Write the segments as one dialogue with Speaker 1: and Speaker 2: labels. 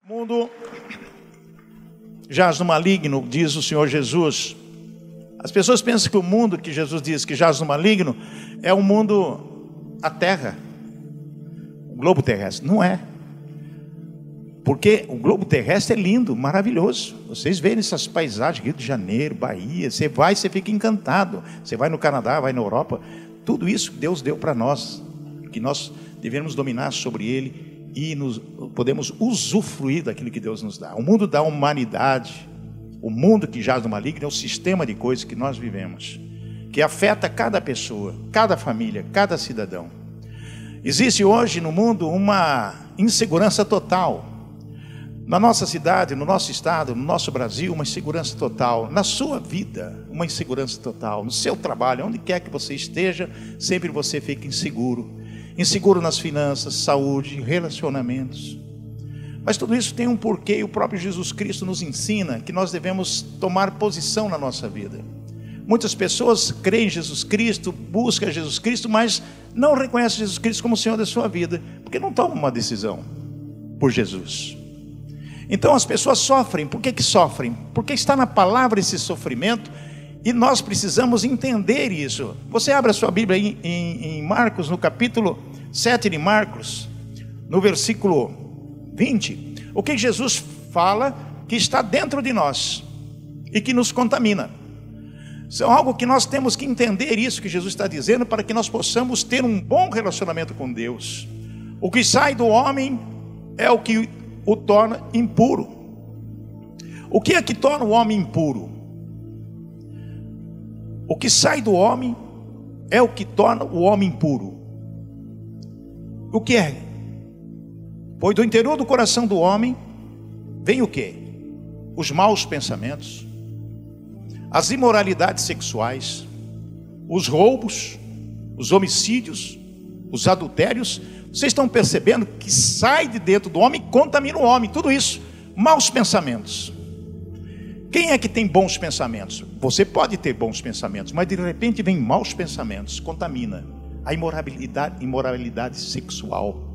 Speaker 1: Mundo jaz no maligno, diz o Senhor Jesus. As pessoas pensam que o mundo que Jesus diz que jaz no maligno é o mundo, a terra, o globo terrestre. Não é. Porque o globo terrestre é lindo, maravilhoso. Vocês veem essas paisagens, Rio de Janeiro, Bahia, você vai, você fica encantado. Você vai no Canadá, vai na Europa. Tudo isso Deus deu para nós, que nós devemos dominar sobre ele e nos, podemos usufruir daquilo que Deus nos dá. O mundo da humanidade, o mundo que jaz no maligno é o sistema de coisas que nós vivemos, que afeta cada pessoa, cada família, cada cidadão. Existe hoje no mundo uma insegurança total. Na nossa cidade, no nosso estado, no nosso Brasil, uma insegurança total. Na sua vida, uma insegurança total. No seu trabalho, onde quer que você esteja, sempre você fica inseguro. Inseguro nas finanças, saúde, relacionamentos. Mas tudo isso tem um porquê e o próprio Jesus Cristo nos ensina que nós devemos tomar posição na nossa vida. Muitas pessoas creem em Jesus Cristo, buscam Jesus Cristo, mas não reconhecem Jesus Cristo como Senhor da sua vida, porque não tomam uma decisão por Jesus. Então as pessoas sofrem, por que, que sofrem? Porque está na palavra esse sofrimento e nós precisamos entender isso. Você abre a sua Bíblia em, em, em Marcos, no capítulo 7 de Marcos, no versículo 20, o que Jesus fala que está dentro de nós e que nos contamina. É algo que nós temos que entender isso que Jesus está dizendo para que nós possamos ter um bom relacionamento com Deus. O que sai do homem é o que o torna impuro. O que é que torna o homem impuro? O que sai do homem é o que torna o homem impuro. O que é? Pois do interior do coração do homem vem o que? Os maus pensamentos, as imoralidades sexuais, os roubos, os homicídios, os adultérios. Vocês estão percebendo que sai de dentro do homem e contamina o homem, tudo isso, maus pensamentos. Quem é que tem bons pensamentos? Você pode ter bons pensamentos, mas de repente vem maus pensamentos, contamina a imoralidade, imoralidade sexual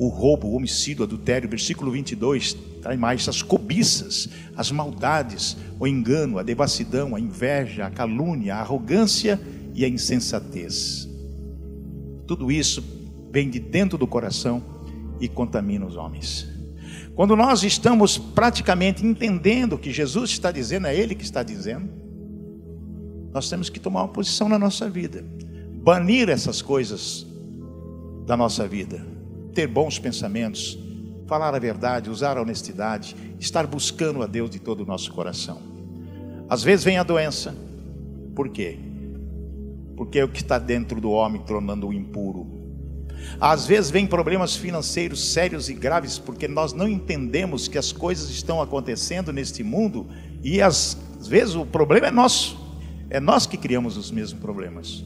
Speaker 1: o roubo, o homicídio, o adultério, versículo 22, traz mais as cobiças, as maldades, o engano, a devassidão, a inveja, a calúnia, a arrogância e a insensatez. Tudo isso vem de dentro do coração e contamina os homens. Quando nós estamos praticamente entendendo o que Jesus está dizendo, é Ele que está dizendo, nós temos que tomar uma posição na nossa vida, banir essas coisas da nossa vida ter bons pensamentos, falar a verdade, usar a honestidade, estar buscando a Deus de todo o nosso coração. Às vezes vem a doença, por quê? Porque é o que está dentro do homem tornando-o impuro. Às vezes vem problemas financeiros sérios e graves, porque nós não entendemos que as coisas estão acontecendo neste mundo e às vezes o problema é nosso, é nós que criamos os mesmos problemas.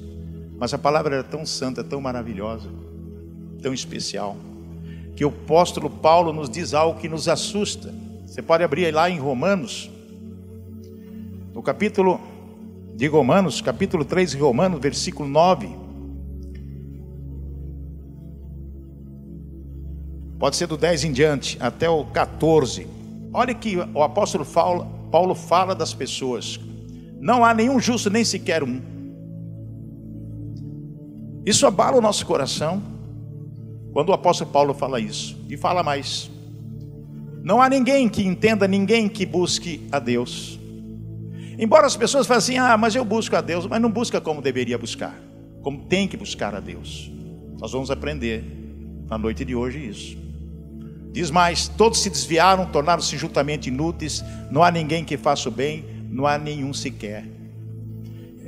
Speaker 1: Mas a palavra é tão santa, tão maravilhosa tão especial, que o apóstolo Paulo nos diz algo que nos assusta. Você pode abrir lá em Romanos, no capítulo de Romanos, capítulo 3 de Romanos, versículo 9. Pode ser do 10 em diante, até o 14. Olha que o apóstolo Paulo, fala das pessoas. Não há nenhum justo, nem sequer um. Isso abala o nosso coração. Quando o apóstolo Paulo fala isso, e fala mais: não há ninguém que entenda, ninguém que busque a Deus. Embora as pessoas falem assim, ah, mas eu busco a Deus, mas não busca como deveria buscar, como tem que buscar a Deus. Nós vamos aprender na noite de hoje isso. Diz mais: todos se desviaram, tornaram-se juntamente inúteis, não há ninguém que faça o bem, não há nenhum sequer.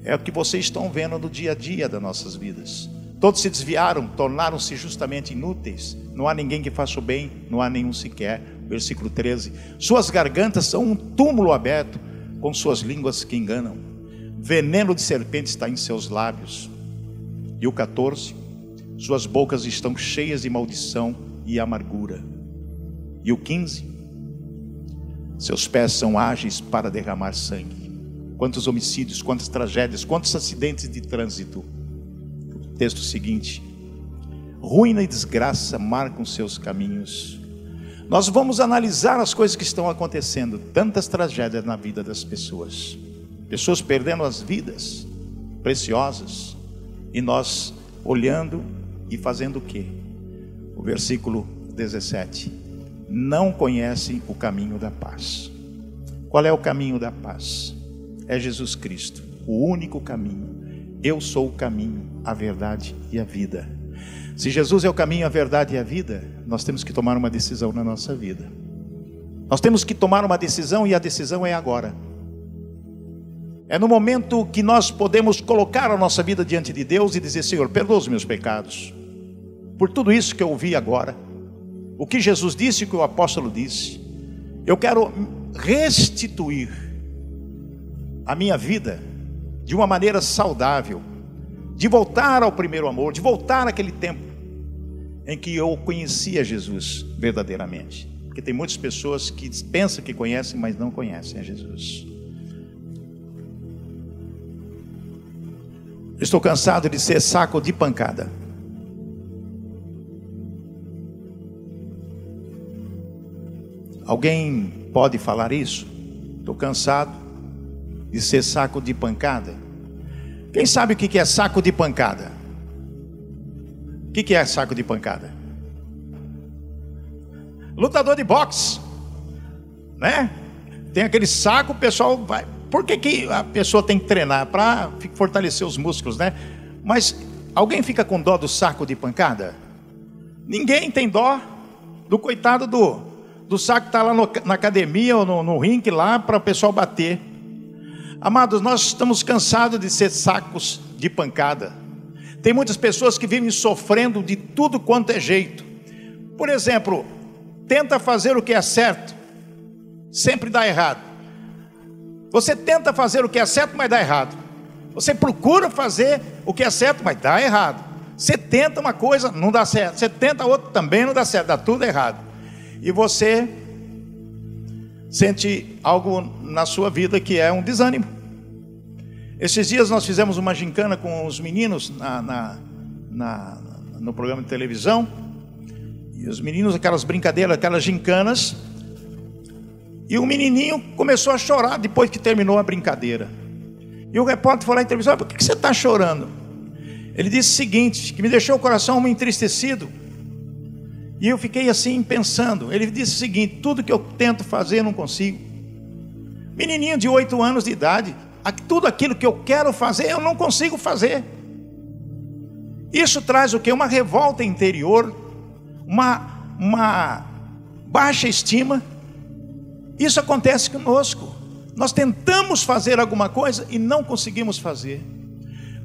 Speaker 1: É o que vocês estão vendo no dia a dia das nossas vidas. Todos se desviaram, tornaram-se justamente inúteis. Não há ninguém que faça o bem, não há nenhum sequer. Versículo 13: Suas gargantas são um túmulo aberto, com suas línguas que enganam. Veneno de serpente está em seus lábios. E o 14: Suas bocas estão cheias de maldição e amargura. E o 15: Seus pés são ágeis para derramar sangue. Quantos homicídios, quantas tragédias, quantos acidentes de trânsito Texto seguinte: Ruína e desgraça marcam seus caminhos. Nós vamos analisar as coisas que estão acontecendo, tantas tragédias na vida das pessoas, pessoas perdendo as vidas preciosas, e nós olhando e fazendo o quê? O versículo 17: Não conhecem o caminho da paz. Qual é o caminho da paz? É Jesus Cristo, o único caminho. Eu sou o caminho, a verdade e a vida. Se Jesus é o caminho, a verdade e a vida, nós temos que tomar uma decisão na nossa vida. Nós temos que tomar uma decisão e a decisão é agora. É no momento que nós podemos colocar a nossa vida diante de Deus e dizer: Senhor, perdoa os meus pecados, por tudo isso que eu ouvi agora, o que Jesus disse o que o apóstolo disse, eu quero restituir a minha vida de uma maneira saudável, de voltar ao primeiro amor, de voltar àquele tempo em que eu conhecia Jesus verdadeiramente. Porque tem muitas pessoas que pensam que conhecem, mas não conhecem a Jesus. Estou cansado de ser saco de pancada. Alguém pode falar isso? Estou cansado de ser saco de pancada. Quem sabe o que é saco de pancada? O que é saco de pancada? Lutador de boxe, né? Tem aquele saco, o pessoal vai. Por que, que a pessoa tem que treinar? Para fortalecer os músculos, né? Mas alguém fica com dó do saco de pancada? Ninguém tem dó do coitado do, do saco está lá no, na academia ou no, no ringue lá para o pessoal bater. Amados, nós estamos cansados de ser sacos de pancada. Tem muitas pessoas que vivem sofrendo de tudo quanto é jeito. Por exemplo, tenta fazer o que é certo, sempre dá errado. Você tenta fazer o que é certo, mas dá errado. Você procura fazer o que é certo, mas dá errado. Você tenta uma coisa, não dá certo. Você tenta outra, também não dá certo, dá tudo errado. E você sente algo na sua vida que é um desânimo. Esses dias nós fizemos uma gincana com os meninos na, na, na, no programa de televisão. E os meninos, aquelas brincadeiras, aquelas gincanas. E o menininho começou a chorar depois que terminou a brincadeira. E o repórter foi lá entrevistar: por que você está chorando? Ele disse o seguinte: que me deixou o coração entristecido. E eu fiquei assim pensando. Ele disse o seguinte: tudo que eu tento fazer não consigo. Menininho de oito anos de idade, tudo aquilo que eu quero fazer eu não consigo fazer. Isso traz o que? Uma revolta interior, uma, uma baixa estima. Isso acontece conosco. Nós tentamos fazer alguma coisa e não conseguimos fazer.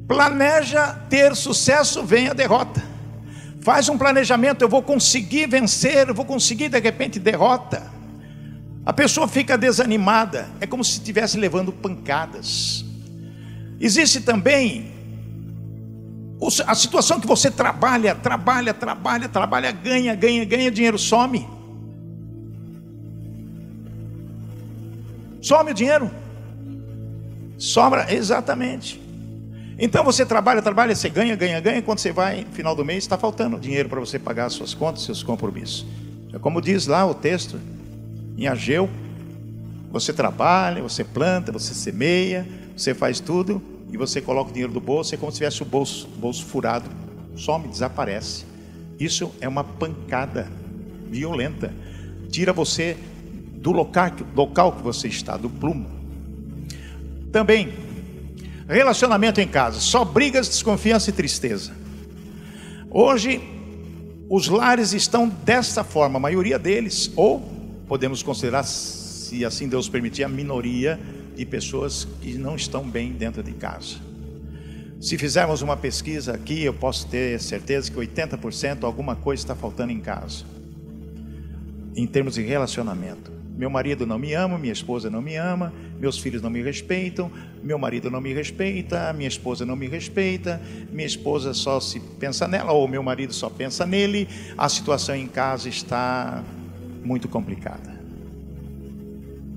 Speaker 1: Planeja ter sucesso, vem a derrota. Faz um planejamento, eu vou conseguir vencer, eu vou conseguir, de repente derrota. A pessoa fica desanimada, é como se estivesse levando pancadas. Existe também a situação que você trabalha, trabalha, trabalha, trabalha, ganha, ganha, ganha, dinheiro some. Some o dinheiro. Sobra, exatamente. Então você trabalha, trabalha, você ganha, ganha, ganha. Quando você vai, no final do mês, está faltando dinheiro para você pagar as suas contas, seus compromissos. É como diz lá o texto, em Ageu, você trabalha, você planta, você semeia, você faz tudo e você coloca o dinheiro do bolso, é como se tivesse o bolso, bolso furado, some, desaparece. Isso é uma pancada violenta. Tira você do local, local que você está, do plumo. Também, relacionamento em casa, só brigas, desconfiança e tristeza. Hoje, os lares estão desta forma, a maioria deles, ou podemos considerar, se assim Deus permitir, a minoria de pessoas que não estão bem dentro de casa. Se fizermos uma pesquisa aqui, eu posso ter certeza que 80% alguma coisa está faltando em casa, em termos de relacionamento. Meu marido não me ama, minha esposa não me ama, meus filhos não me respeitam, meu marido não me respeita, minha esposa não me respeita, minha esposa só se pensa nela, ou meu marido só pensa nele, a situação em casa está muito complicada.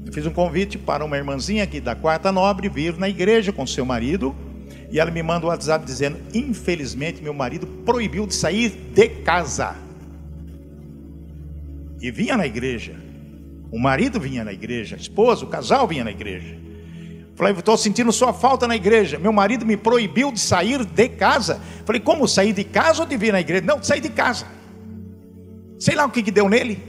Speaker 1: Eu fiz um convite para uma irmãzinha aqui da Quarta Nobre vir na igreja com seu marido. E ela me manda um WhatsApp dizendo: Infelizmente, meu marido proibiu de sair de casa. e vinha na igreja. O marido vinha na igreja, a esposa, o casal vinha na igreja. Falei, estou sentindo sua falta na igreja. Meu marido me proibiu de sair de casa. Falei, como sair de casa ou de vir na igreja? Não, sair de casa. Sei lá o que, que deu nele.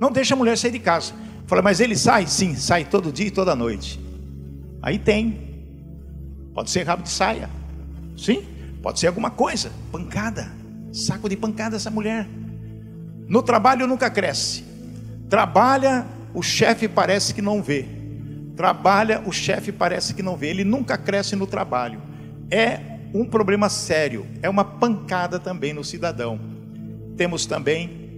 Speaker 1: Não deixa a mulher sair de casa. Falei, mas ele sai? Sim, sai todo dia e toda noite. Aí tem. Pode ser rabo de saia. Sim, pode ser alguma coisa. Pancada. Saco de pancada essa mulher. No trabalho nunca cresce. Trabalha, o chefe parece que não vê. Trabalha, o chefe parece que não vê. Ele nunca cresce no trabalho. É um problema sério. É uma pancada também no cidadão. Temos também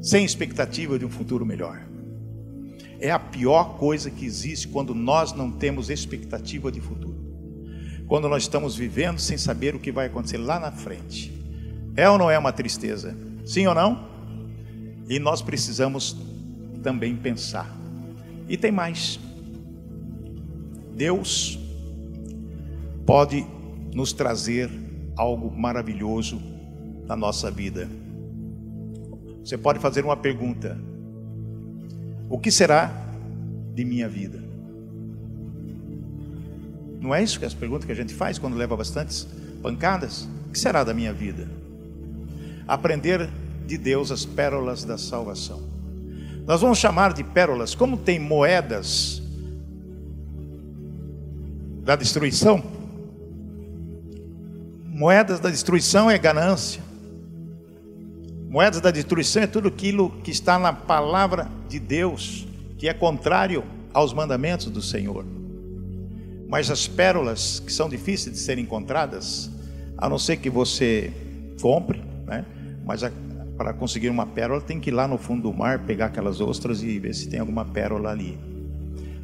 Speaker 1: sem expectativa de um futuro melhor. É a pior coisa que existe quando nós não temos expectativa de futuro. Quando nós estamos vivendo sem saber o que vai acontecer lá na frente. É ou não é uma tristeza? Sim ou não? E nós precisamos também pensar. E tem mais. Deus pode nos trazer algo maravilhoso na nossa vida. Você pode fazer uma pergunta: O que será de minha vida? Não é isso que as perguntas que a gente faz quando leva bastantes pancadas? O que será da minha vida? Aprender de Deus as pérolas da salvação. Nós vamos chamar de pérolas, como tem moedas da destruição. Moedas da destruição é ganância. Moedas da destruição é tudo aquilo que está na palavra de Deus, que é contrário aos mandamentos do Senhor. Mas as pérolas que são difíceis de serem encontradas, a não ser que você compre, né? mas para conseguir uma pérola, tem que ir lá no fundo do mar, pegar aquelas ostras e ver se tem alguma pérola ali.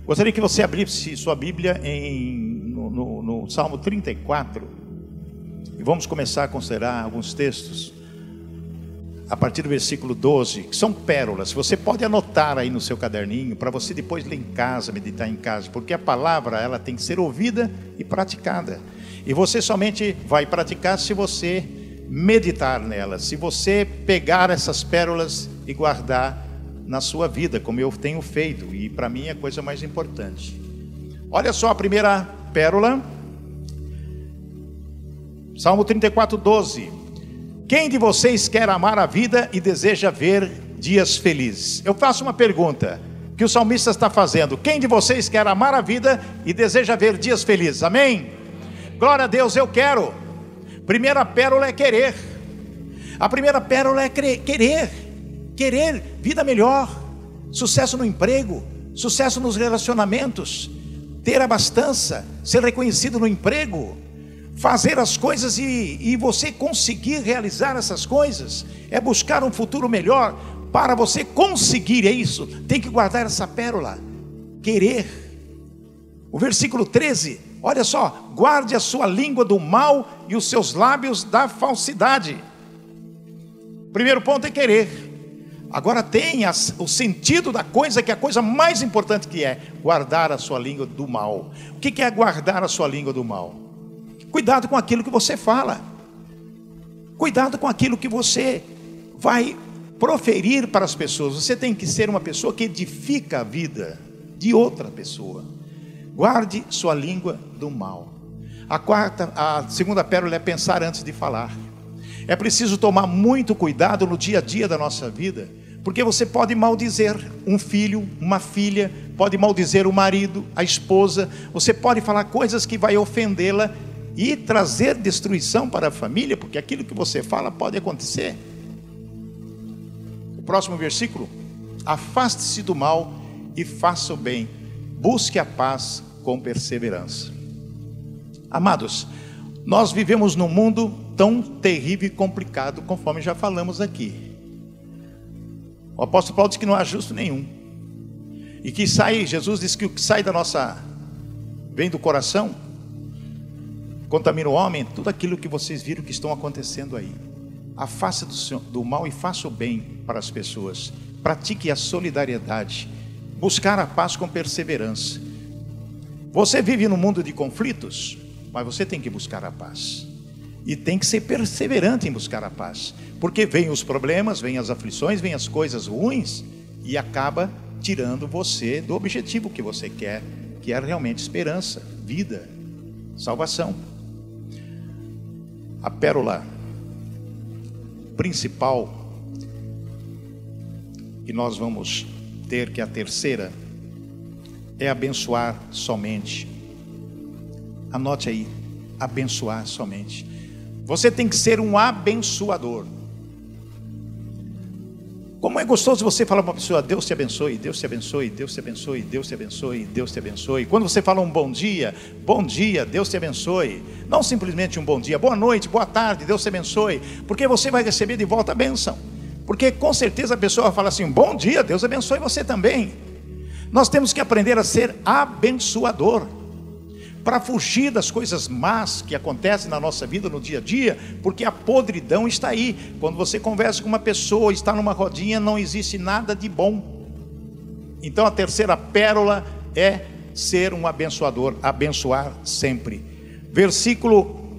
Speaker 1: Gostaria que você abrisse sua Bíblia em, no, no, no Salmo 34 e vamos começar a considerar alguns textos a partir do versículo 12, que são pérolas. Você pode anotar aí no seu caderninho para você depois ler em casa, meditar em casa, porque a palavra ela tem que ser ouvida e praticada. E você somente vai praticar se você meditar nelas, se você pegar essas pérolas e guardar na sua vida, como eu tenho feito, e para mim é a coisa mais importante. Olha só a primeira pérola, Salmo 34, 12. Quem de vocês quer amar a vida e deseja ver dias felizes? Eu faço uma pergunta que o salmista está fazendo: quem de vocês quer amar a vida e deseja ver dias felizes? Amém? Glória a Deus, eu quero. Primeira pérola é querer. A primeira pérola é querer. Querer vida melhor, sucesso no emprego, sucesso nos relacionamentos, ter abastança, ser reconhecido no emprego, fazer as coisas e, e você conseguir realizar essas coisas, é buscar um futuro melhor. Para você conseguir isso, tem que guardar essa pérola, querer. O versículo 13 Olha só, guarde a sua língua do mal e os seus lábios da falsidade. Primeiro ponto é querer. Agora tenha o sentido da coisa, que é a coisa mais importante que é guardar a sua língua do mal. O que é guardar a sua língua do mal? Cuidado com aquilo que você fala. Cuidado com aquilo que você vai proferir para as pessoas. Você tem que ser uma pessoa que edifica a vida de outra pessoa. Guarde sua língua do mal. A quarta, a segunda pérola é pensar antes de falar. É preciso tomar muito cuidado no dia a dia da nossa vida, porque você pode maldizer um filho, uma filha, pode maldizer o marido, a esposa, você pode falar coisas que vai ofendê-la e trazer destruição para a família, porque aquilo que você fala pode acontecer. O próximo versículo: Afaste-se do mal e faça o bem, busque a paz com perseverança. Amados, nós vivemos num mundo tão terrível e complicado, conforme já falamos aqui. O apóstolo Paulo diz que não há justo nenhum. E que sai, Jesus diz que o que sai da nossa, vem do coração, contamina o homem, tudo aquilo que vocês viram que estão acontecendo aí. Afaste do, do mal e faça o bem para as pessoas. Pratique a solidariedade. Buscar a paz com perseverança. Você vive num mundo de conflitos, mas você tem que buscar a paz. E tem que ser perseverante em buscar a paz. Porque vem os problemas, vem as aflições, vem as coisas ruins e acaba tirando você do objetivo que você quer, que é realmente esperança, vida, salvação. A pérola principal que nós vamos ter, que é a terceira, é abençoar somente. Anote aí, abençoar somente. Você tem que ser um abençoador. Como é gostoso você falar para uma pessoa, Deus te abençoe, Deus te abençoe, Deus te abençoe, Deus te abençoe, Deus te abençoe. Quando você fala um bom dia, bom dia, Deus te abençoe. Não simplesmente um bom dia, boa noite, boa tarde, Deus te abençoe. Porque você vai receber de volta a bênção. Porque com certeza a pessoa fala assim, bom dia, Deus abençoe você também. Nós temos que aprender a ser abençoador para fugir das coisas más que acontecem na nossa vida no dia a dia, porque a podridão está aí. Quando você conversa com uma pessoa, está numa rodinha, não existe nada de bom. Então a terceira pérola é ser um abençoador, abençoar sempre. Versículo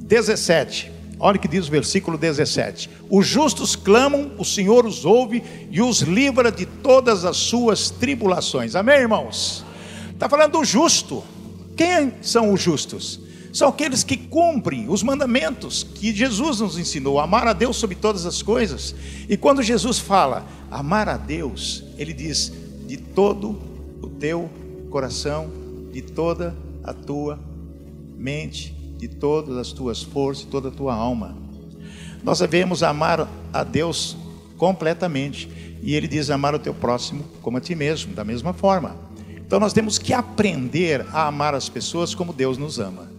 Speaker 1: 17. Olha o que diz o versículo 17: Os justos clamam, o Senhor os ouve e os livra de todas as suas tribulações. Amém, irmãos? Está falando do justo. Quem são os justos? São aqueles que cumprem os mandamentos que Jesus nos ensinou, amar a Deus sobre todas as coisas. E quando Jesus fala amar a Deus, ele diz de todo o teu coração, de toda a tua mente, de todas as tuas forças, toda a tua alma. Nós devemos amar a Deus completamente. E ele diz amar o teu próximo como a ti mesmo, da mesma forma. Então nós temos que aprender a amar as pessoas como Deus nos ama.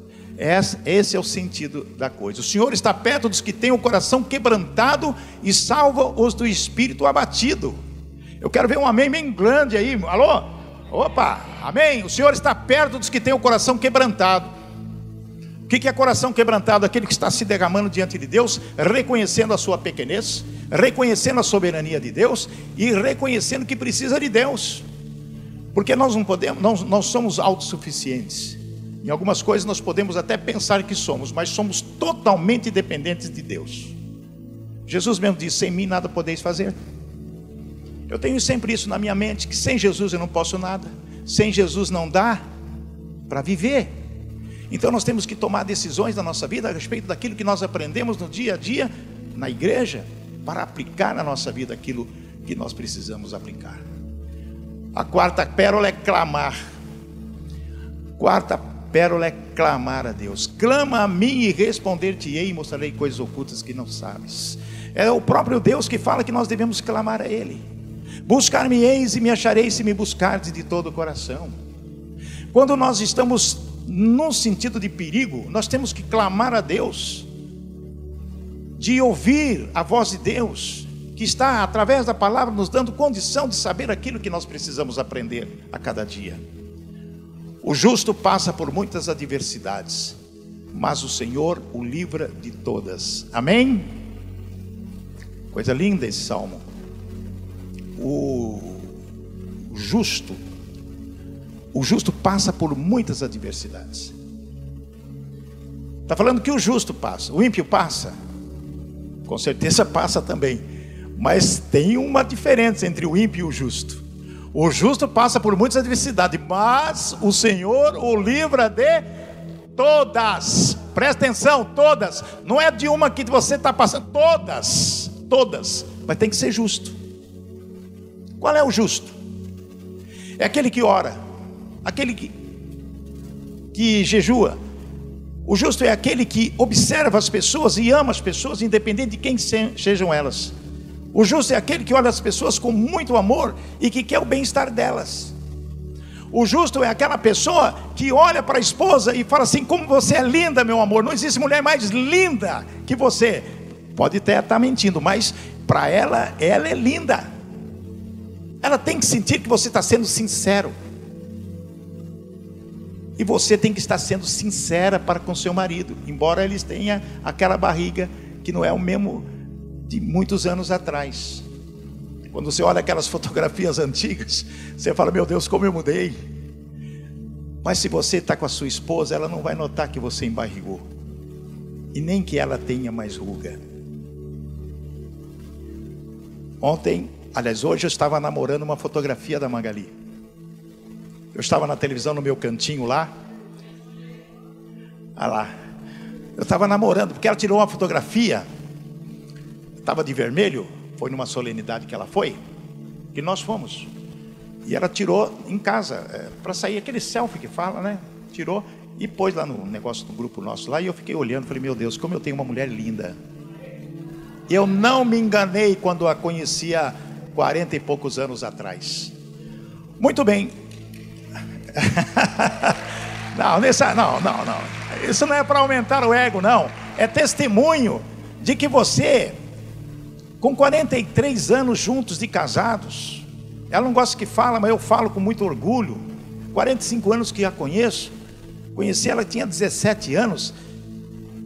Speaker 1: Esse é o sentido da coisa. O Senhor está perto dos que têm o coração quebrantado e salva os do espírito abatido. Eu quero ver um amém bem grande aí. Alô? Opa, amém. O Senhor está perto dos que têm o coração quebrantado. O que é coração quebrantado? Aquele que está se derramando diante de Deus, reconhecendo a sua pequenez, reconhecendo a soberania de Deus e reconhecendo que precisa de Deus. Porque nós não podemos, nós, nós somos autossuficientes. Em algumas coisas nós podemos até pensar que somos, mas somos totalmente dependentes de Deus. Jesus mesmo disse: sem mim nada podeis fazer. Eu tenho sempre isso na minha mente: que sem Jesus eu não posso nada, sem Jesus não dá para viver. Então nós temos que tomar decisões na nossa vida a respeito daquilo que nós aprendemos no dia a dia, na igreja, para aplicar na nossa vida aquilo que nós precisamos aplicar. A quarta pérola é clamar. Quarta pérola é clamar a Deus. Clama a mim e responder-te-ei e mostrarei coisas ocultas que não sabes. É o próprio Deus que fala que nós devemos clamar a Ele. Buscar-me-eis e me achareis se me buscardes de todo o coração. Quando nós estamos num sentido de perigo, nós temos que clamar a Deus, de ouvir a voz de Deus, que está através da palavra nos dando condição de saber aquilo que nós precisamos aprender a cada dia. O justo passa por muitas adversidades, mas o Senhor o livra de todas. Amém? Coisa linda esse salmo. O justo, o justo passa por muitas adversidades. Está falando que o justo passa, o ímpio passa, com certeza passa também. Mas tem uma diferença entre o ímpio e o justo. O justo passa por muitas adversidades, mas o Senhor o livra de todas. Presta atenção, todas. Não é de uma que você está passando, todas, todas. Mas tem que ser justo. Qual é o justo? É aquele que ora, aquele que, que jejua. O justo é aquele que observa as pessoas e ama as pessoas, independente de quem sejam elas. O justo é aquele que olha as pessoas com muito amor e que quer o bem-estar delas. O justo é aquela pessoa que olha para a esposa e fala assim: Como você é linda, meu amor. Não existe mulher mais linda que você. Pode até estar mentindo, mas para ela, ela é linda. Ela tem que sentir que você está sendo sincero. E você tem que estar sendo sincera para com seu marido, embora eles tenham aquela barriga que não é o mesmo de muitos anos atrás. Quando você olha aquelas fotografias antigas, você fala: Meu Deus, como eu mudei. Mas se você está com a sua esposa, ela não vai notar que você embarrigou. e nem que ela tenha mais ruga. Ontem, aliás, hoje eu estava namorando uma fotografia da Magali. Eu estava na televisão no meu cantinho lá. Olha lá. Eu estava namorando, porque ela tirou uma fotografia. Estava de vermelho. Foi numa solenidade que ela foi. Que nós fomos. E ela tirou em casa, é, para sair aquele selfie que fala, né? Tirou e pôs lá no negócio do grupo nosso lá. E eu fiquei olhando, falei, meu Deus, como eu tenho uma mulher linda. Eu não me enganei quando a conhecia 40 e poucos anos atrás. Muito bem, não, nessa, não, não, não. Isso não é para aumentar o ego, não. É testemunho de que você, com 43 anos juntos de casados, ela não gosta que fala, mas eu falo com muito orgulho. 45 anos que a conheço. Conheci ela tinha 17 anos.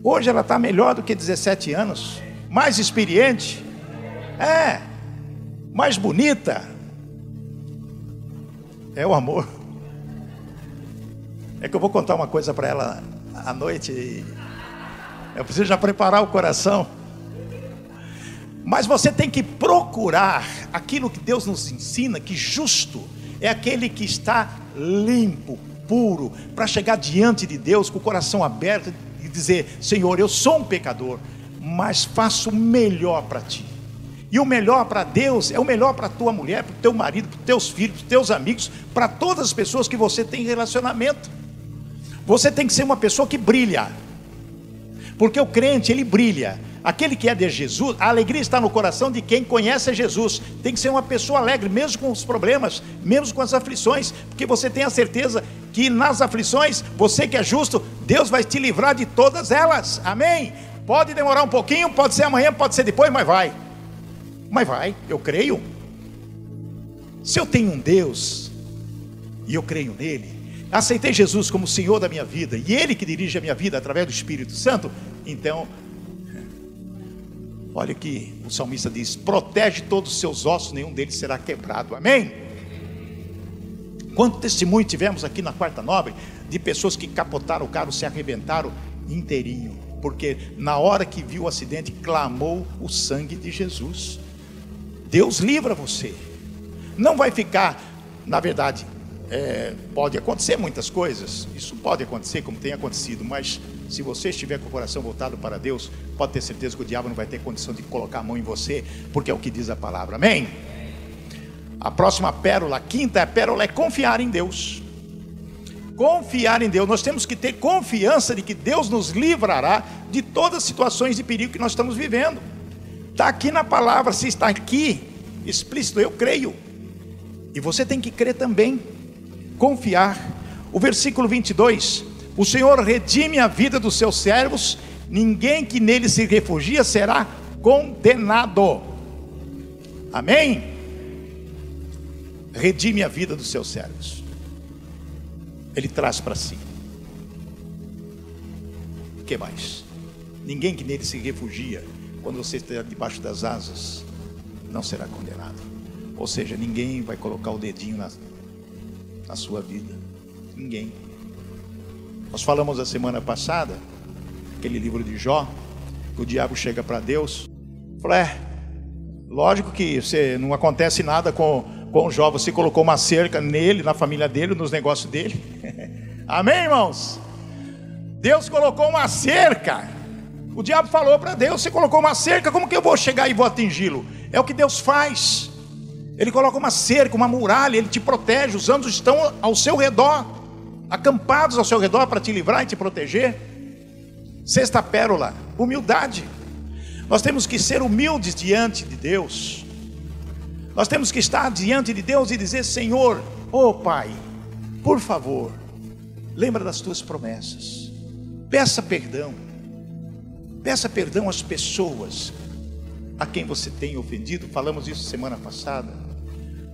Speaker 1: Hoje ela está melhor do que 17 anos. Mais experiente. É. Mais bonita. É o amor. É que eu vou contar uma coisa para ela à noite. E eu preciso já preparar o coração. Mas você tem que procurar aquilo que Deus nos ensina, que justo é aquele que está limpo, puro, para chegar diante de Deus com o coração aberto e dizer: Senhor, eu sou um pecador, mas faço o melhor para ti. E o melhor para Deus é o melhor para tua mulher, para o teu marido, para os teus filhos, para os teus amigos, para todas as pessoas que você tem relacionamento. Você tem que ser uma pessoa que brilha. Porque o crente, ele brilha. Aquele que é de Jesus, a alegria está no coração de quem conhece Jesus. Tem que ser uma pessoa alegre, mesmo com os problemas, mesmo com as aflições, porque você tem a certeza que nas aflições, você que é justo, Deus vai te livrar de todas elas. Amém? Pode demorar um pouquinho, pode ser amanhã, pode ser depois, mas vai. Mas vai, eu creio. Se eu tenho um Deus e eu creio nele, aceitei Jesus como Senhor da minha vida, e Ele que dirige a minha vida através do Espírito Santo, então, olha que o salmista diz: protege todos os seus ossos, nenhum deles será quebrado, amém? Quanto testemunho tivemos aqui na Quarta Nobre de pessoas que capotaram o carro, se arrebentaram inteirinho, porque na hora que viu o acidente, clamou o sangue de Jesus. Deus livra você, não vai ficar, na verdade, é, pode acontecer muitas coisas, isso pode acontecer, como tem acontecido, mas se você estiver com o coração voltado para Deus, pode ter certeza que o diabo não vai ter condição de colocar a mão em você, porque é o que diz a palavra, amém? A próxima pérola, a quinta pérola é confiar em Deus. Confiar em Deus, nós temos que ter confiança de que Deus nos livrará de todas as situações de perigo que nós estamos vivendo. Está aqui na palavra, se está aqui explícito, eu creio. E você tem que crer também confiar. O versículo 22: O Senhor redime a vida dos seus servos, ninguém que nele se refugia será condenado. Amém? Redime a vida dos seus servos. Ele traz para si. O que mais? Ninguém que nele se refugia, quando você estiver debaixo das asas, não será condenado. Ou seja, ninguém vai colocar o dedinho na, na sua vida? Ninguém. Nós falamos a semana passada, aquele livro de Jó, que o diabo chega para Deus, fala, é, lógico que você, não acontece nada com, com Jó, você colocou uma cerca nele, na família dele, nos negócios dele. Amém, irmãos? Deus colocou uma cerca. O diabo falou para Deus: Você colocou uma cerca, como que eu vou chegar e vou atingi-lo? É o que Deus faz. Ele coloca uma cerca, uma muralha, ele te protege. Os anjos estão ao seu redor, acampados ao seu redor para te livrar e te proteger. Sexta pérola, humildade. Nós temos que ser humildes diante de Deus. Nós temos que estar diante de Deus e dizer: Senhor, oh Pai, por favor, lembra das tuas promessas. Peça perdão. Peça perdão às pessoas a quem você tem ofendido. Falamos isso semana passada.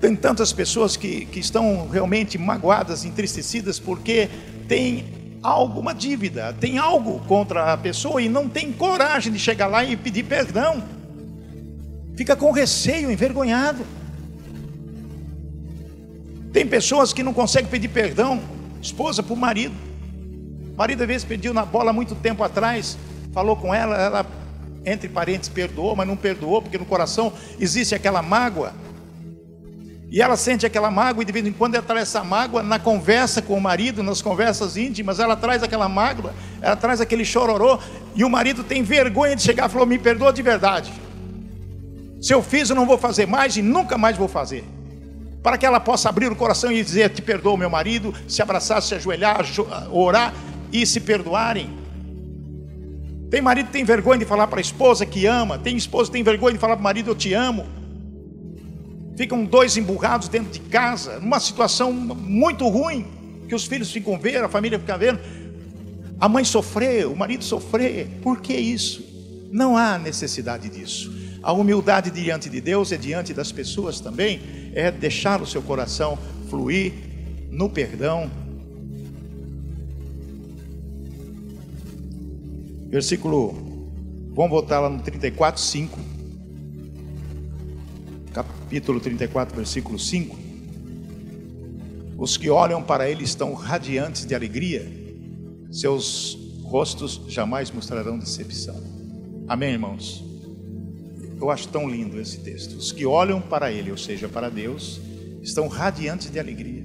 Speaker 1: Tem tantas pessoas que, que estão realmente magoadas, entristecidas, porque tem alguma dívida, tem algo contra a pessoa e não tem coragem de chegar lá e pedir perdão. Fica com receio, envergonhado. Tem pessoas que não conseguem pedir perdão, esposa para o marido. Marido às vezes pediu na bola muito tempo atrás, falou com ela, ela, entre parentes, perdoou, mas não perdoou, porque no coração existe aquela mágoa. E ela sente aquela mágoa, e de vez em quando ela traz essa mágoa na conversa com o marido, nas conversas íntimas, ela traz aquela mágoa, ela traz aquele chororô, e o marido tem vergonha de chegar e falou: Me perdoa de verdade. Se eu fiz, eu não vou fazer mais e nunca mais vou fazer. Para que ela possa abrir o coração e dizer: Te perdoo, meu marido, se abraçar, se ajoelhar, orar e se perdoarem. Tem marido que tem vergonha de falar para a esposa que ama, tem esposa que tem vergonha de falar para o marido: Eu te amo. Ficam dois emburrados dentro de casa, numa situação muito ruim, que os filhos ficam vendo, a família fica vendo. A mãe sofrer, o marido sofrer, por que isso? Não há necessidade disso. A humildade diante de Deus e diante das pessoas também é deixar o seu coração fluir no perdão. Versículo, vamos voltar lá no 34, 5 capítulo 34, versículo 5. Os que olham para ele estão radiantes de alegria, seus rostos jamais mostrarão decepção. Amém, irmãos? Eu acho tão lindo esse texto. Os que olham para ele, ou seja, para Deus, estão radiantes de alegria.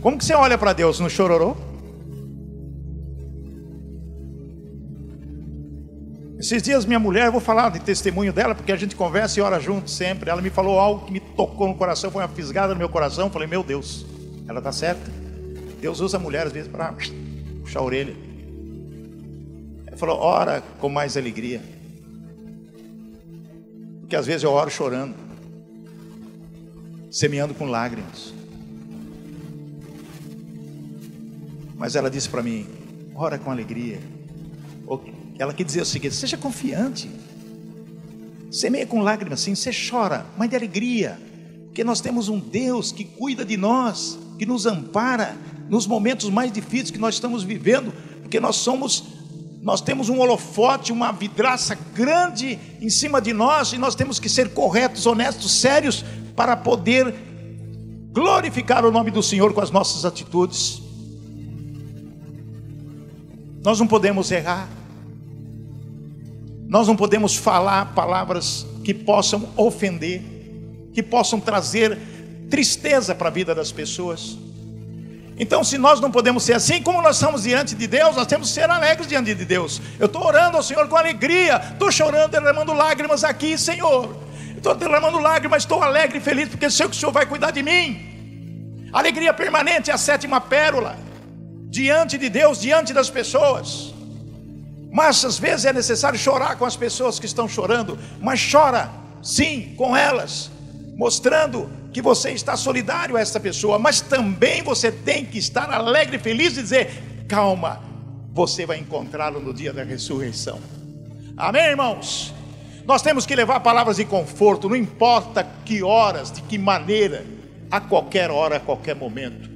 Speaker 1: Como que você olha para Deus no chororô? Esses dias minha mulher, vou falar de testemunho dela, porque a gente conversa e ora junto sempre. Ela me falou algo que me tocou no coração, foi uma fisgada no meu coração. Falei, meu Deus, ela está certa. Deus usa a mulher às vezes para puxar a orelha. Ela falou, ora com mais alegria. Porque às vezes eu oro chorando, semeando com lágrimas. Mas ela disse para mim, ora com alegria. Ela quer dizer o seguinte: seja confiante. Semeia com lágrimas, sim, você chora, mas de alegria, porque nós temos um Deus que cuida de nós, que nos ampara nos momentos mais difíceis que nós estamos vivendo, porque nós somos, nós temos um holofote, uma vidraça grande em cima de nós, e nós temos que ser corretos, honestos, sérios, para poder glorificar o nome do Senhor com as nossas atitudes. Nós não podemos errar. Nós não podemos falar palavras que possam ofender, que possam trazer tristeza para a vida das pessoas. Então, se nós não podemos ser assim, como nós estamos diante de Deus, nós temos que ser alegres diante de Deus. Eu estou orando ao Senhor com alegria, estou chorando, derramando lágrimas aqui, Senhor. Estou derramando lágrimas, estou alegre e feliz, porque sei que o Senhor vai cuidar de mim. Alegria permanente é a sétima pérola, diante de Deus, diante das pessoas. Mas às vezes é necessário chorar com as pessoas que estão chorando, mas chora sim com elas, mostrando que você está solidário a essa pessoa, mas também você tem que estar alegre feliz e dizer: calma, você vai encontrá-lo no dia da ressurreição. Amém, irmãos? Nós temos que levar palavras de conforto, não importa que horas, de que maneira, a qualquer hora, a qualquer momento.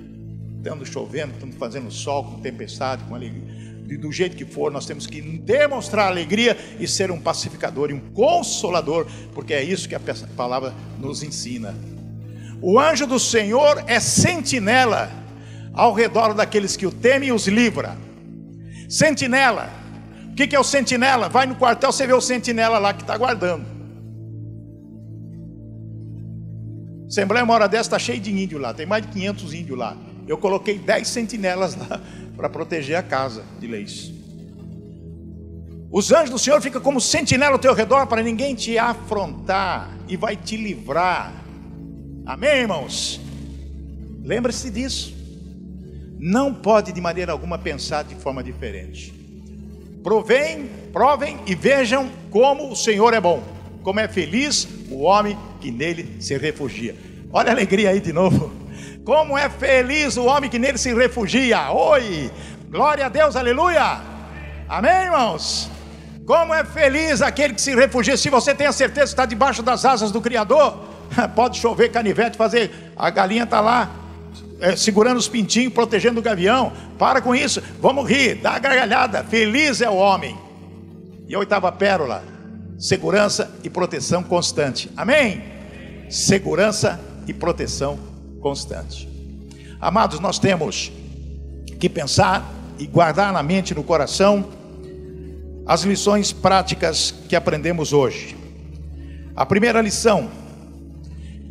Speaker 1: Estando chovendo, estando fazendo sol, com tempestade, com alegria do jeito que for, nós temos que demonstrar alegria e ser um pacificador e um consolador, porque é isso que a palavra nos ensina. O anjo do Senhor é sentinela ao redor daqueles que o temem e os livra. Sentinela, o que é o sentinela? Vai no quartel, você vê o sentinela lá que está guardando. Assembleia uma hora dessa está cheio de índio lá, tem mais de 500 índios lá. Eu coloquei 10 sentinelas lá para proteger a casa de leis. Os anjos do Senhor ficam como sentinela ao teu redor para ninguém te afrontar e vai te livrar. Amém, irmãos? Lembre-se disso. Não pode de maneira alguma pensar de forma diferente. Provem, provem e vejam como o Senhor é bom, como é feliz o homem que nele se refugia. Olha a alegria aí de novo. Como é feliz o homem que nele se refugia. Oi! Glória a Deus, aleluia! Amém, irmãos? Como é feliz aquele que se refugia. Se você tem a certeza que está debaixo das asas do Criador, pode chover canivete, fazer. A galinha está lá, é, segurando os pintinhos, protegendo o gavião. Para com isso, vamos rir, dá a gargalhada. Feliz é o homem. E a oitava pérola: segurança e proteção constante. Amém? Segurança e proteção constante constante. Amados, nós temos que pensar e guardar na mente, no coração, as lições práticas que aprendemos hoje. A primeira lição: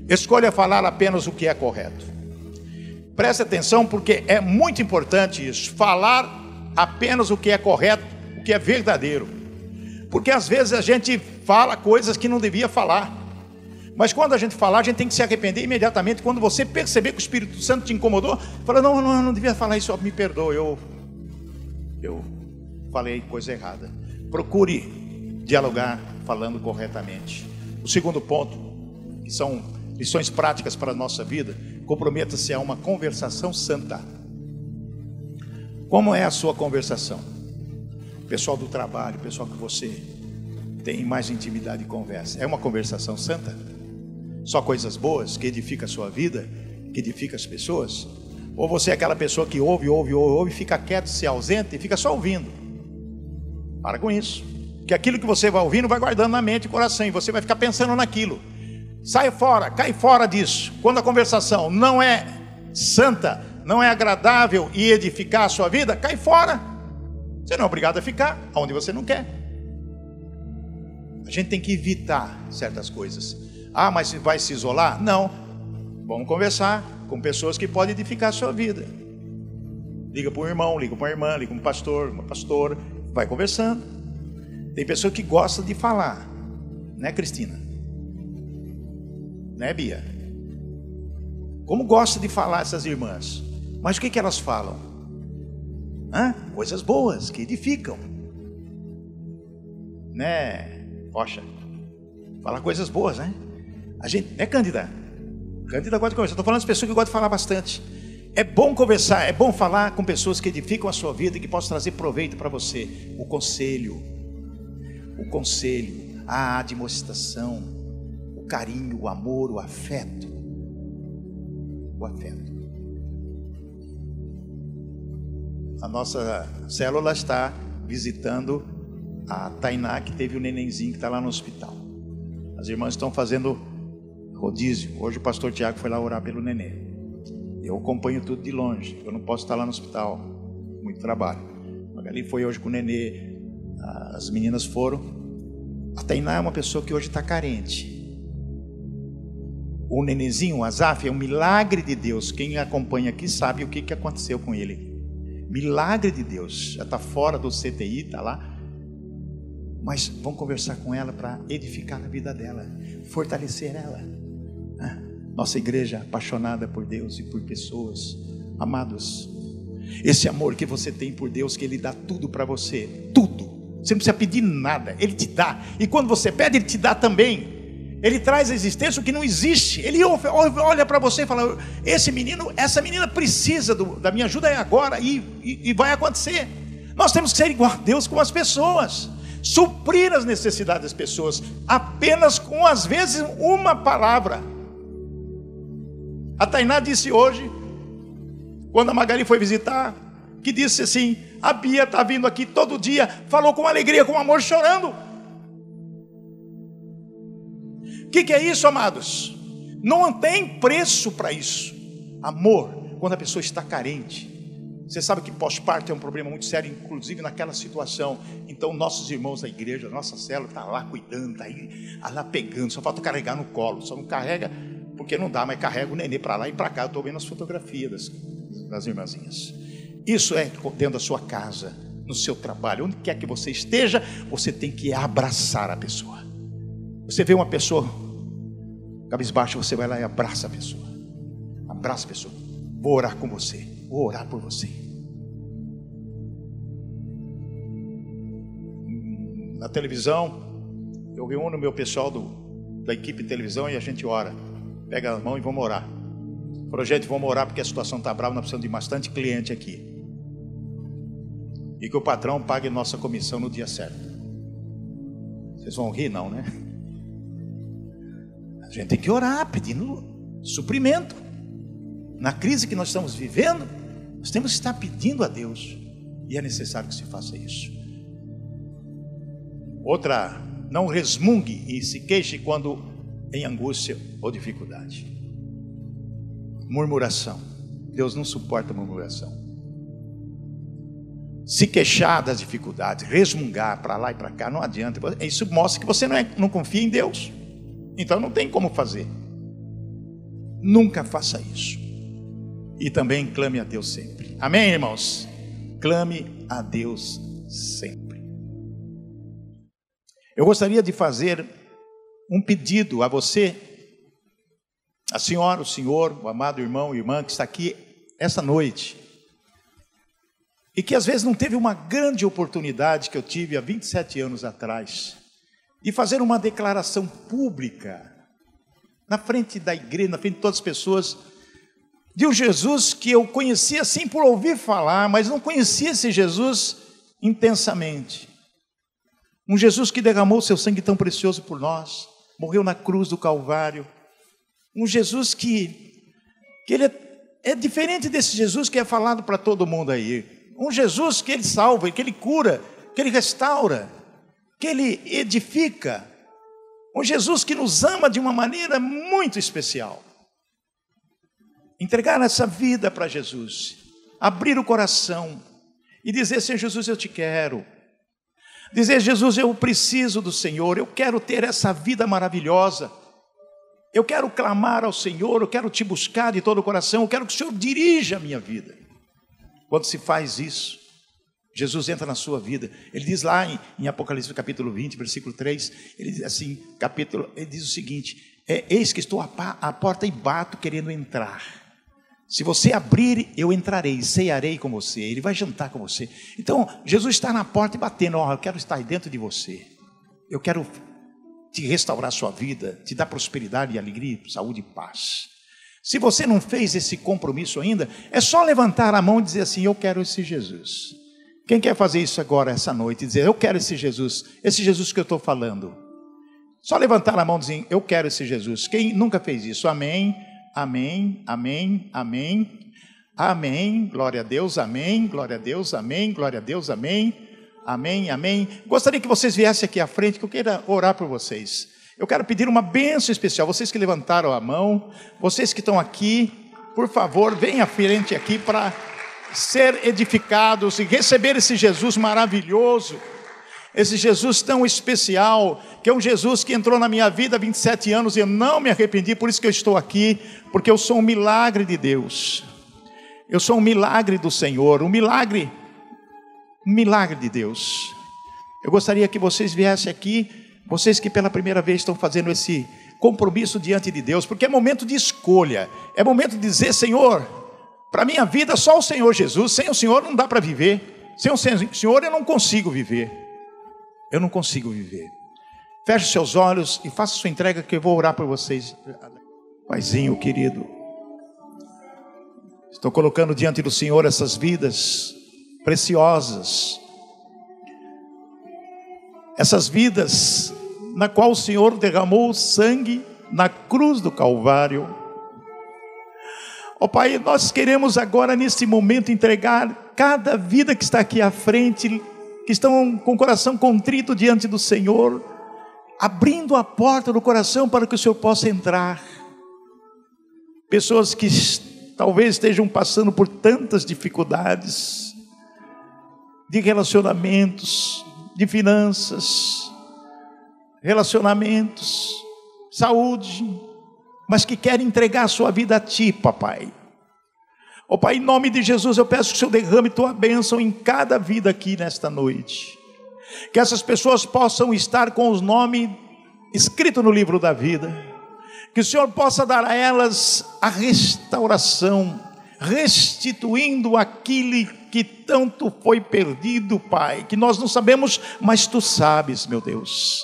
Speaker 1: escolha falar apenas o que é correto. Preste atenção, porque é muito importante isso, falar apenas o que é correto, o que é verdadeiro. Porque às vezes a gente fala coisas que não devia falar. Mas quando a gente falar, a gente tem que se arrepender imediatamente. Quando você perceber que o Espírito Santo te incomodou, fala: Não, não, não devia falar isso, me perdoe, eu, eu falei coisa errada. Procure dialogar falando corretamente. O segundo ponto, que são lições práticas para a nossa vida, comprometa-se a uma conversação santa. Como é a sua conversação? Pessoal do trabalho, pessoal que você tem mais intimidade e conversa. É uma conversação santa? Só coisas boas que edifica a sua vida, que edifica as pessoas? Ou você é aquela pessoa que ouve, ouve, ouve, ouve, fica quieto, se ausenta e fica só ouvindo? Para com isso. Que aquilo que você vai ouvindo vai guardando na mente e coração, e você vai ficar pensando naquilo. Sai fora, cai fora disso. Quando a conversação não é santa, não é agradável e edificar a sua vida, cai fora. Você não é obrigado a ficar onde você não quer. A gente tem que evitar certas coisas. Ah, mas vai se isolar? Não. Vamos conversar com pessoas que podem edificar a sua vida. Liga para um irmão, liga para uma irmã, liga para um pastor, uma pastora, vai conversando. Tem pessoa que gosta de falar, né, Cristina? Né, Bia? Como gosta de falar essas irmãs? Mas o que, que elas falam? Hã? Coisas boas que edificam. Né, Rocha? Falar coisas boas, né? A gente, é Cândida? Cândida gosta de conversar. Estou falando das pessoas que gostam de falar bastante. É bom conversar, é bom falar com pessoas que edificam a sua vida e que possam trazer proveito para você. O conselho, o conselho, a admoestação, o carinho, o amor, o afeto. O afeto. A nossa célula está visitando a Tainá, que teve o nenenzinho que está lá no hospital. As irmãs estão fazendo rodízio. Hoje o pastor Tiago foi lá orar pelo nenê. Eu acompanho tudo de longe. Eu não posso estar lá no hospital. Muito trabalho. Magali foi hoje com o nenê. As meninas foram. A Tainá é uma pessoa que hoje está carente. O nenenzinho, o Azaf, é um milagre de Deus. Quem acompanha aqui sabe o que, que aconteceu com ele. Milagre de Deus. Já está fora do CTI, está lá. Mas vamos conversar com ela para edificar a vida dela, fortalecer ela. Nossa igreja apaixonada por Deus e por pessoas. Amados, esse amor que você tem por Deus, que Ele dá tudo para você, tudo. Você não precisa pedir nada, Ele te dá. E quando você pede, Ele te dá também. Ele traz a existência o que não existe. Ele olha para você e fala: Esse menino, essa menina precisa do, da minha ajuda agora e, e, e vai acontecer. Nós temos que ser igual a Deus com as pessoas, suprir as necessidades das pessoas, apenas com, às vezes, uma palavra. A Tainá disse hoje, quando a Magali foi visitar, que disse assim: A Bia está vindo aqui todo dia, falou com alegria, com amor, chorando que, que é isso, amados? Não tem preço para isso. Amor, quando a pessoa está carente. Você sabe que pós-parto é um problema muito sério, inclusive naquela situação. Então, nossos irmãos da igreja, nossa célula, está lá cuidando, está tá lá pegando, só falta carregar no colo. Só não carrega porque não dá, mas carrega o nenê para lá e para cá. Eu estou vendo as fotografias das, das irmãzinhas. Isso é dentro da sua casa, no seu trabalho, onde quer que você esteja, você tem que abraçar a pessoa. Você vê uma pessoa cabisbaixo, você vai lá e abraça a pessoa. Abraça a pessoa. Vou orar com você. Vou orar por você. Na televisão, eu reúno meu pessoal do, da equipe de televisão e a gente ora. Pega a mão e vamos orar. Projeto, vamos orar porque a situação está brava, nós precisamos de bastante cliente aqui. E que o patrão pague nossa comissão no dia certo. Vocês vão rir, não, né? A gente tem que orar pedindo suprimento. Na crise que nós estamos vivendo, nós temos que estar pedindo a Deus. E é necessário que se faça isso. Outra, não resmungue e se queixe quando em angústia ou dificuldade. Murmuração. Deus não suporta murmuração. se queixar das dificuldades, resmungar para lá e para cá, não adianta. Isso mostra que você não, é, não confia em Deus. Então não tem como fazer. Nunca faça isso. E também clame a Deus sempre. Amém, irmãos? Clame a Deus sempre. Eu gostaria de fazer um pedido a você, a senhora, o senhor, o amado irmão e irmã que está aqui essa noite e que às vezes não teve uma grande oportunidade que eu tive há 27 anos atrás, de fazer uma declaração pública, na frente da igreja, na frente de todas as pessoas, de um Jesus que eu conhecia assim por ouvir falar, mas não conhecia esse Jesus intensamente. Um Jesus que derramou seu sangue tão precioso por nós, morreu na cruz do Calvário. Um Jesus que, que ele é, é diferente desse Jesus que é falado para todo mundo aí. Um Jesus que ele salva, que ele cura, que ele restaura, que ele edifica. Um Jesus que nos ama de uma maneira muito especial. Entregar essa vida para Jesus, abrir o coração e dizer: Senhor Jesus, eu te quero. Dizer: Jesus, eu preciso do Senhor, eu quero ter essa vida maravilhosa. Eu quero clamar ao Senhor, eu quero te buscar de todo o coração, eu quero que o Senhor dirija a minha vida. Quando se faz isso, Jesus entra na sua vida. Ele diz lá em, em, Apocalipse capítulo 20, versículo 3, ele diz assim, capítulo, ele diz o seguinte: é, eis que estou à, à porta e bato querendo entrar. Se você abrir, eu entrarei, cearei com você, ele vai jantar com você. Então, Jesus está na porta e batendo, ó, oh, eu quero estar dentro de você. Eu quero te restaurar a sua vida, te dar prosperidade alegria, saúde e paz. Se você não fez esse compromisso ainda, é só levantar a mão e dizer assim: Eu quero esse Jesus. Quem quer fazer isso agora, essa noite, dizer: Eu quero esse Jesus, esse Jesus que eu estou falando? Só levantar a mão e dizer: Eu quero esse Jesus. Quem nunca fez isso? Amém, amém, amém, amém, amém. Glória a Deus, amém, glória a Deus, amém, glória a Deus, amém, amém, amém. Gostaria que vocês viessem aqui à frente, que eu queira orar por vocês. Eu quero pedir uma bênção especial. Vocês que levantaram a mão, vocês que estão aqui, por favor, venham à frente aqui para ser edificados e receber esse Jesus maravilhoso, esse Jesus tão especial, que é um Jesus que entrou na minha vida há 27 anos e eu não me arrependi, por isso que eu estou aqui, porque eu sou um milagre de Deus. Eu sou um milagre do Senhor, um milagre, um milagre de Deus. Eu gostaria que vocês viessem aqui vocês que pela primeira vez estão fazendo esse compromisso diante de Deus, porque é momento de escolha, é momento de dizer: Senhor, para minha vida só o Senhor Jesus, sem o Senhor não dá para viver, sem o Senhor eu não consigo viver, eu não consigo viver. Feche seus olhos e faça sua entrega, que eu vou orar por vocês. Paizinho querido, estou colocando diante do Senhor essas vidas preciosas, essas vidas na qual o Senhor derramou sangue na cruz do Calvário. Ó oh, Pai, nós queremos agora nesse momento entregar cada vida que está aqui à frente, que estão com o coração contrito diante do Senhor, abrindo a porta do coração para que o Senhor possa entrar. Pessoas que talvez estejam passando por tantas dificuldades de relacionamentos, de finanças, relacionamentos, saúde, mas que quer entregar a sua vida a Ti, papai. Ó oh, Pai, em nome de Jesus, eu peço que o Senhor derrame Tua bênção em cada vida aqui nesta noite. Que essas pessoas possam estar com os nomes escritos no livro da vida. Que o Senhor possa dar a elas a restauração, restituindo aquilo que tanto foi perdido, Pai, que nós não sabemos, mas tu sabes, meu Deus.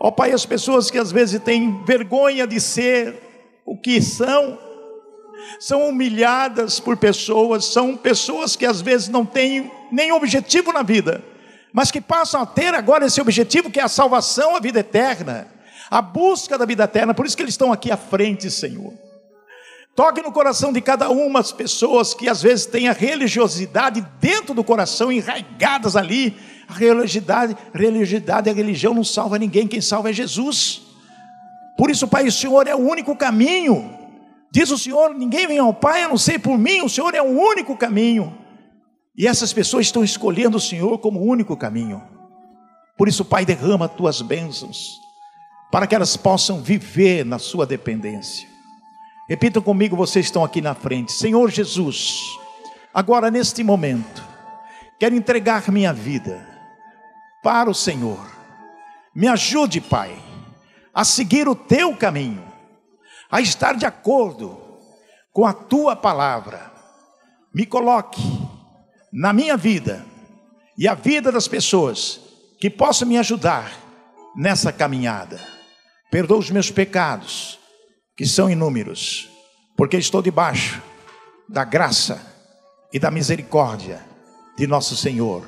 Speaker 1: Ó oh, Pai, as pessoas que às vezes têm vergonha de ser o que são, são humilhadas por pessoas, são pessoas que às vezes não têm nenhum objetivo na vida, mas que passam a ter agora esse objetivo que é a salvação, a vida eterna, a busca da vida eterna, por isso que eles estão aqui à frente, Senhor. Toque no coração de cada uma as pessoas que às vezes têm a religiosidade dentro do coração, enraigadas ali. A religiosidade, religiosidade, a religião não salva ninguém, quem salva é Jesus. Por isso, Pai, o Senhor é o único caminho. Diz o Senhor: ninguém vem ao Pai, a não ser por mim, o Senhor é o único caminho. E essas pessoas estão escolhendo o Senhor como o único caminho. Por isso, Pai, derrama tuas bênçãos, para que elas possam viver na sua dependência. Repitam comigo, vocês estão aqui na frente. Senhor Jesus, agora neste momento, quero entregar minha vida para o Senhor. Me ajude, Pai, a seguir o teu caminho, a estar de acordo com a tua palavra. Me coloque na minha vida e a vida das pessoas que possam me ajudar nessa caminhada. Perdoa os meus pecados, que são inúmeros, porque estou debaixo da graça e da misericórdia de nosso Senhor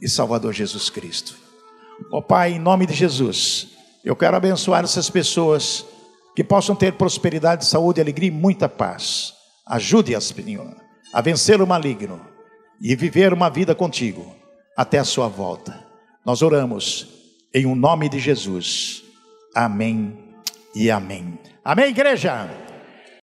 Speaker 1: e Salvador Jesus Cristo. Ó oh, Pai, em nome de Jesus, eu quero abençoar essas pessoas que possam ter prosperidade, saúde, alegria e muita paz. Ajude-as, Senhor, a vencer o maligno e viver uma vida contigo até a sua volta. Nós oramos em o um nome de Jesus. Amém e amém. Amém, igreja?